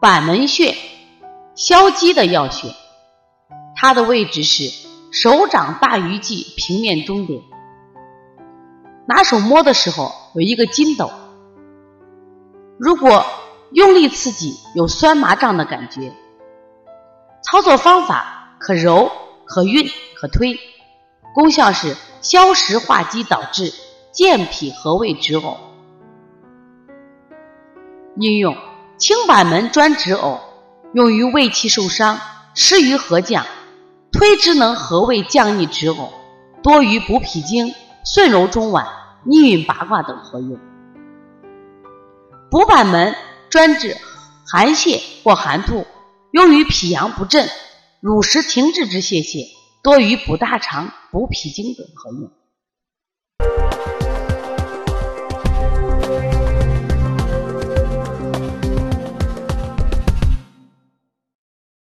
板门穴，消积的要穴，它的位置是手掌大鱼际平面中点。拿手摸的时候有一个筋斗，如果用力刺激，有酸麻胀的感觉。操作方法可揉、可运、可推，功效是消食化积，导致健脾和胃止呕。应用清板门专治呕，用于胃气受伤、湿于合降，推之能和胃降逆止呕，多于补脾经、顺柔中脘、逆运八卦等合用。补板门专治寒泻或寒吐。用于脾阳不振、乳食停滞之泄泻，多于补大肠、补脾经等合用。